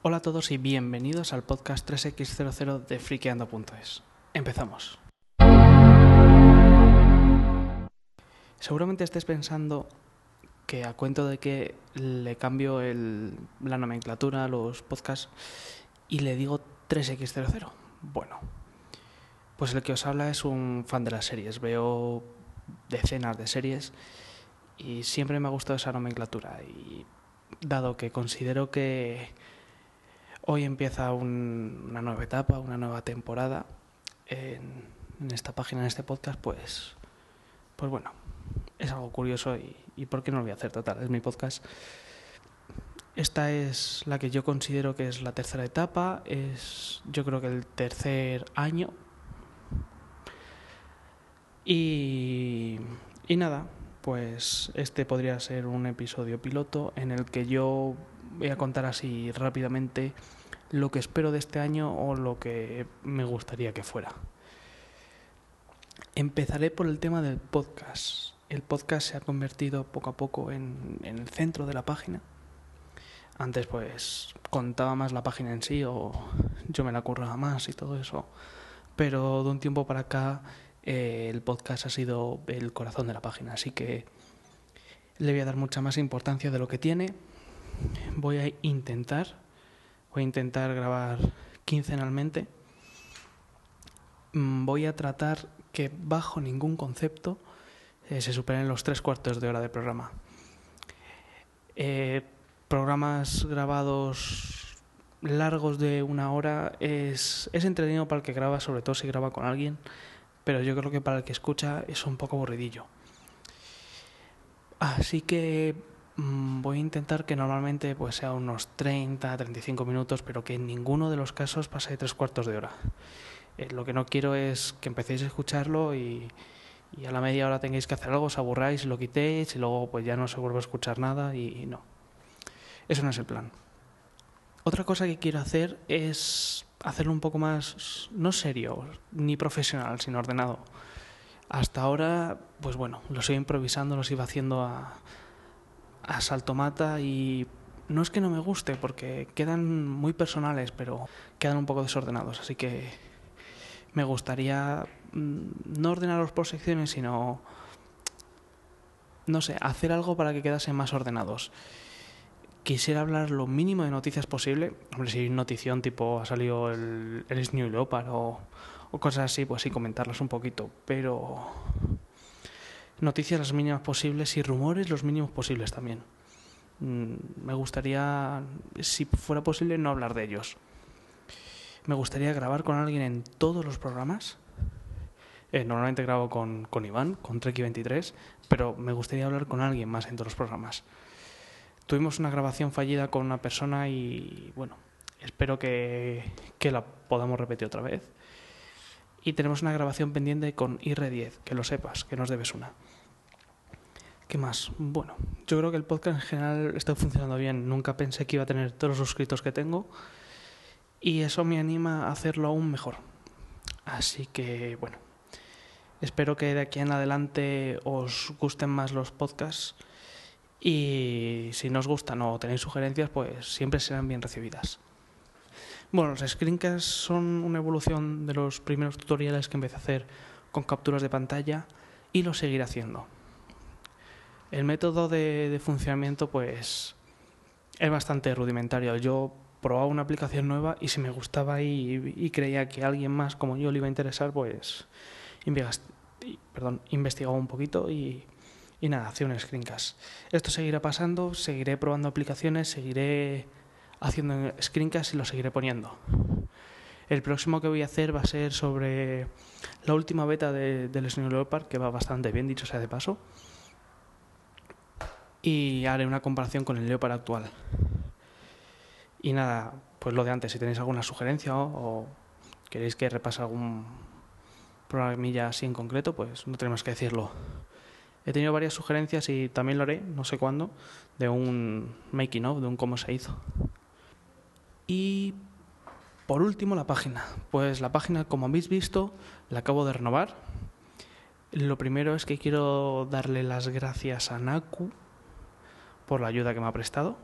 Hola a todos y bienvenidos al podcast 3x00 de friqueando.es. Empezamos. Seguramente estés pensando que a cuento de que le cambio la nomenclatura a los podcasts y le digo 3x00. Bueno, pues el que os habla es un fan de las series. Veo decenas de series y siempre me ha gustado esa nomenclatura. Y dado que considero que hoy empieza un- una nueva etapa, una nueva temporada en, en esta página, en este podcast, pues, pues bueno, es algo curioso y, y ¿por qué no lo voy a hacer? Total, es mi podcast. Esta es la que yo considero que es la tercera etapa, es yo creo que el tercer año. Y, y nada, pues este podría ser un episodio piloto en el que yo voy a contar así rápidamente lo que espero de este año o lo que me gustaría que fuera. Empezaré por el tema del podcast. El podcast se ha convertido poco a poco en, el centro de la página. Antes pues contaba más la página en sí o yo me la curraba más y todo eso. Pero de un tiempo para acá eh, el podcast ha sido el corazón de la página. Así que le voy a dar mucha más importancia de lo que tiene. Voy a intentar, voy a intentar grabar quincenalmente. Mm, Voy a tratar que bajo ningún concepto eh, se superen los tres cuartos de hora de programa. Eh, programas grabados largos de una hora es, es entretenido para el que graba, sobre todo si graba con alguien, pero yo creo que para el que escucha es un poco aburridillo. Así que voy a intentar que normalmente pues sea unos 30, 35 minutos, pero que en ninguno de los casos pase tres cuartos de hora. Eh, lo que no quiero es que empecéis a escucharlo y, a la media hora tengáis que hacer algo, os aburráis, lo quitéis y luego pues ya no se vuelve a escuchar nada y, y no. Eso no es el plan. Otra cosa que quiero hacer es hacerlo un poco más, no serio, ni profesional, sino ordenado. Hasta ahora, pues bueno, los iba improvisando, los iba haciendo a, a saltomata y no es que no me guste, porque quedan muy personales, pero quedan un poco desordenados. Así que me gustaría mm, no ordenarlos por secciones, sino, no sé, hacer algo para que quedasen más ordenados. Quisiera hablar lo mínimo de noticias posible. Hombre, si hay notición tipo ha salido el, el New Leopard o, o cosas así, pues sí, comentarlas un poquito. Pero noticias las mínimas posibles y rumores los mínimos posibles también. Mm, Me gustaría, si fuera posible, no hablar de ellos. Me gustaría grabar con alguien en todos los programas. Eh, normalmente grabo con, con Iván, con Treki23, pero me gustaría hablar con alguien más en todos los programas. Tuvimos una grabación fallida con una persona y bueno, espero que, que la podamos repetir otra vez. Y tenemos una grabación pendiente con IR10, que lo sepas, que nos debes una. ¿Qué más? Bueno, yo creo que el podcast en general está funcionando bien. Nunca pensé que iba a tener todos los suscritos que tengo. Y eso me anima a hacerlo aún mejor. Así que, bueno, espero que de aquí en adelante os gusten más los podcasts. Y si no os gustan o tenéis sugerencias, pues siempre serán bien recibidas. Bueno, los screencasts son una evolución de los primeros tutoriales que empecé a hacer con capturas de pantalla y lo seguiré haciendo. El método de, funcionamiento, pues, es bastante rudimentario. Yo probaba una aplicación nueva y si me gustaba y, creía que alguien más como yo le iba a interesar, pues, investigaba un poquito y, y nada, hacía un screencast. Esto seguirá pasando, seguiré probando aplicaciones, seguiré haciendo screencasts y lo seguiré poniendo. El próximo que voy a hacer va a ser sobre la última beta de, del Snow Leopard, que va bastante bien, dicho sea de paso. Y haré una comparación con el Leopard actual. Y nada, pues lo de antes, si tenéis alguna sugerencia o, o queréis que repase algún programilla así en concreto, pues no tenemos que decirlo. He tenido varias sugerencias y también lo haré, no sé cuándo, de un making of, de un cómo se hizo. Y por último, la página. Pues la página, como habéis visto, la acabo de renovar. Lo primero es que quiero darle las gracias a Naku por la ayuda que me ha prestado.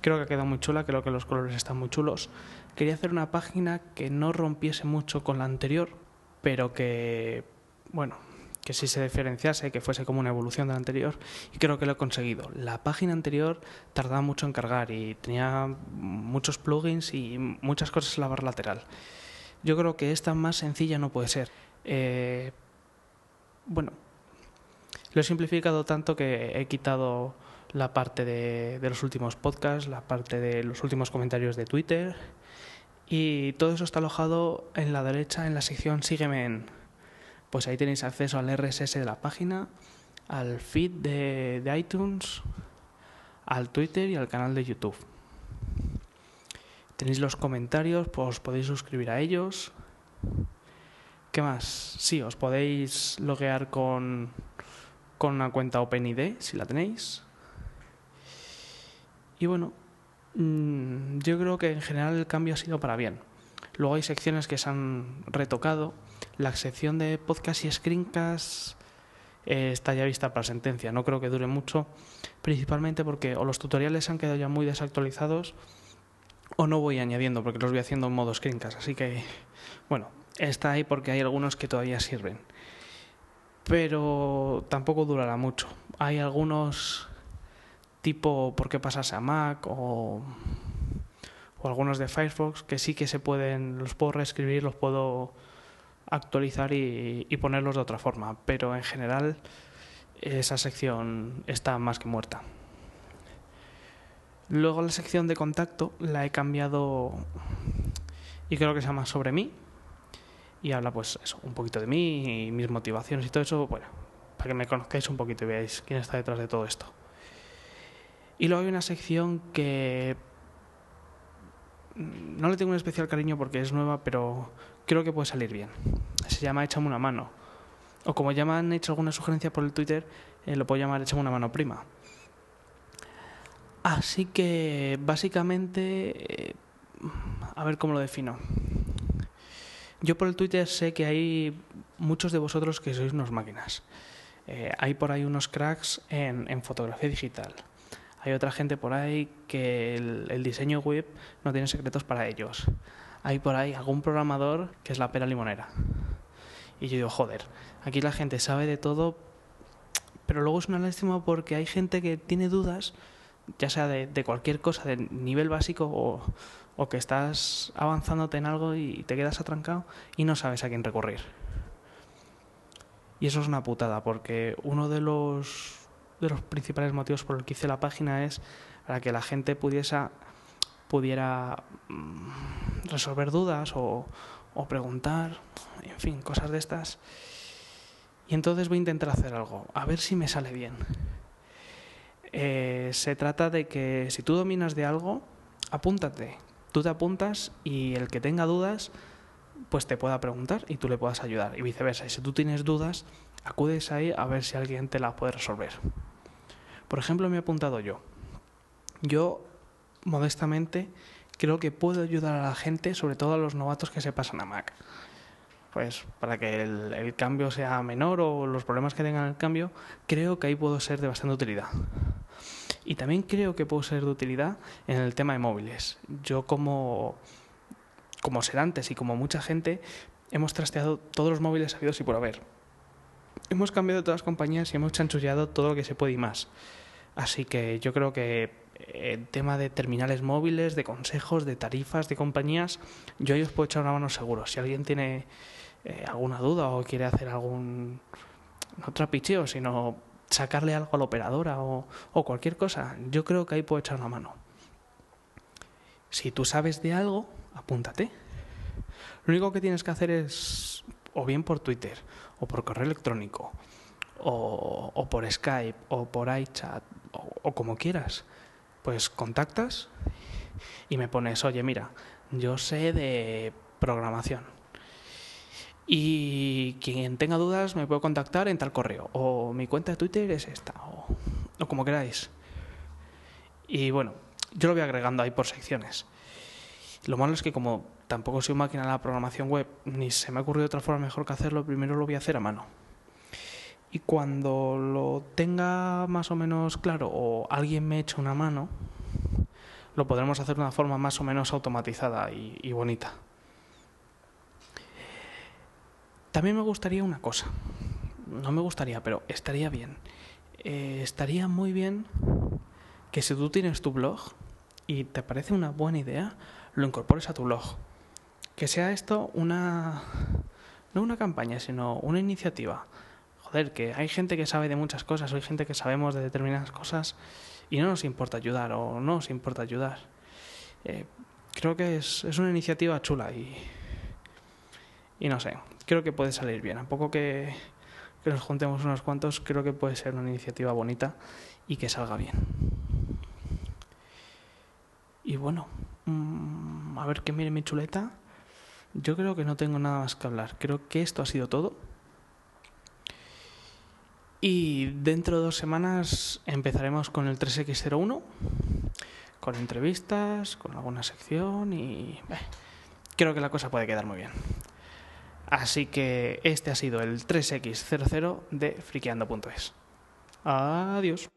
Creo que ha quedado muy chula, creo que los colores están muy chulos. Quería hacer una página que no rompiese mucho con la anterior, pero que, bueno, que sí se diferenciase, que fuese como una evolución de la anterior, y creo que lo he conseguido. La página anterior tardaba mucho en cargar y tenía muchos plugins y muchas cosas en la barra lateral. Yo creo que esta más sencilla no puede ser. Eh, bueno, lo he simplificado tanto que he quitado la parte de, de, los últimos podcasts, la parte de los últimos comentarios de Twitter y todo eso está alojado en la derecha en la sección Sígueme en. Pues ahí tenéis acceso al RSS de la página, al feed de, iTunes, al Twitter y al canal de YouTube. Tenéis los comentarios, pues os podéis suscribir a ellos. ¿Qué más? Sí, os podéis loguear con, con una cuenta OpenID, si la tenéis. Y bueno, mm, yo creo que en general el cambio ha sido para bien. Luego hay secciones que se han retocado. La sección de podcast y screencast eh, está ya vista para sentencia. No creo que dure mucho, principalmente porque o los tutoriales han quedado ya muy desactualizados o no voy añadiendo porque los voy haciendo en modo screencast. Así que, bueno, está ahí porque hay algunos que todavía sirven. Pero tampoco durará mucho. Hay algunos tipo por qué pasarse a Mac o algunos de Firefox que sí que se pueden, los puedo reescribir, los puedo actualizar y, ponerlos de otra forma. Pero en general esa sección está más que muerta. Luego la sección de contacto la he cambiado y creo que se llama sobre mí y habla pues eso, un poquito de mí y mis motivaciones y todo eso, bueno, para que me conozcáis un poquito y veáis quién está detrás de todo esto. Y luego hay una sección que no le tengo un especial cariño porque es nueva, pero creo que puede salir bien. Se llama Échame una mano. O como ya me han hecho alguna sugerencia por el Twitter, eh, lo puedo llamar Échame una mano prima. Así que básicamente, eh, a ver cómo lo defino. Yo por el Twitter sé que hay muchos de vosotros que sois unos máquinas. Eh, hay por ahí unos cracks en, en, fotografía digital. Hay otra gente por ahí que el, diseño web no tiene secretos para ellos. Hay por ahí algún programador que es la pera limonera. Y yo digo, joder, aquí la gente sabe de todo, pero luego es una lástima porque hay gente que tiene dudas ya sea de, de, cualquier cosa, de nivel básico o, o, que estás avanzándote en algo y te quedas atrancado y no sabes a quién recurrir. Y eso es una putada, porque uno de los, de los principales motivos por el que hice la página es para que la gente pudiese, pudiera mm, resolver dudas o, o preguntar, en fin, cosas de estas. Y entonces voy a intentar hacer algo, a ver si me sale bien. Eh, se trata de que si tú dominas de algo, apúntate. Tú te apuntas y el que tenga dudas, pues te pueda preguntar y tú le puedas ayudar. Y viceversa. Y si tú tienes dudas, acudes ahí a ver si alguien te las puede resolver. Por ejemplo, me he apuntado yo. Yo, modestamente, creo que puedo ayudar a la gente, sobre todo a los novatos que se pasan a Mac pues para que el, cambio sea menor o los problemas que tengan el cambio, creo que ahí puedo ser de bastante utilidad. Y también creo que puedo ser de utilidad en el tema de móviles. Yo como, como Serantes y como mucha gente hemos trasteado todos los móviles habidos y por haber. Hemos cambiado todas las compañías y hemos chanchullado todo lo que se puede y más. Así que yo creo que el tema de terminales móviles, de consejos, de tarifas, de compañías, yo ahí os puedo echar una mano seguro. Si alguien tiene eh, alguna duda o quiere hacer algún no trapicheo, sino sacarle algo a la operadora o, o cualquier cosa, yo creo que ahí puedo echar una mano. Si tú sabes de algo, apúntate. Lo único que tienes que hacer es, o bien por Twitter, o por correo electrónico, o, por Skype, o por iChat, o, como quieras, pues contactas y me pones, oye, mira, yo sé de programación y quien tenga dudas me puede contactar en tal correo. O mi cuenta de Twitter es esta. O, o, como queráis. Y bueno, yo lo voy agregando ahí por secciones. Lo malo es que como tampoco soy máquina de la programación web, ni se me ha ocurrido otra forma mejor que hacerlo, primero lo voy a hacer a mano. Y cuando lo tenga más o menos claro o alguien me echa una mano, lo podremos hacer de una forma más o menos automatizada y, bonita. También me gustaría una cosa. No me gustaría, pero estaría bien. Eh, estaría muy bien que si tú tienes tu blog y te parece una buena idea, lo incorpores a tu blog. Que sea esto una... no una campaña, sino una iniciativa. Joder, que hay gente que sabe de muchas cosas, hay gente que sabemos de determinadas cosas y no nos importa ayudar o no nos importa ayudar. Eh, creo que es, es, una iniciativa chula y, y no sé, creo que puede salir bien. A poco que, que nos juntemos unos cuantos, creo que puede ser una iniciativa bonita y que salga bien. Y bueno, mm, a ver qué mire mi chuleta. Yo creo que no tengo nada más que hablar. Creo que esto ha sido todo. Y dentro de dos semanas empezaremos con el 3X01, con entrevistas, con alguna sección y creo que la cosa puede quedar muy bien. Así que este ha sido el 3X00 de friqueando.es. Adiós.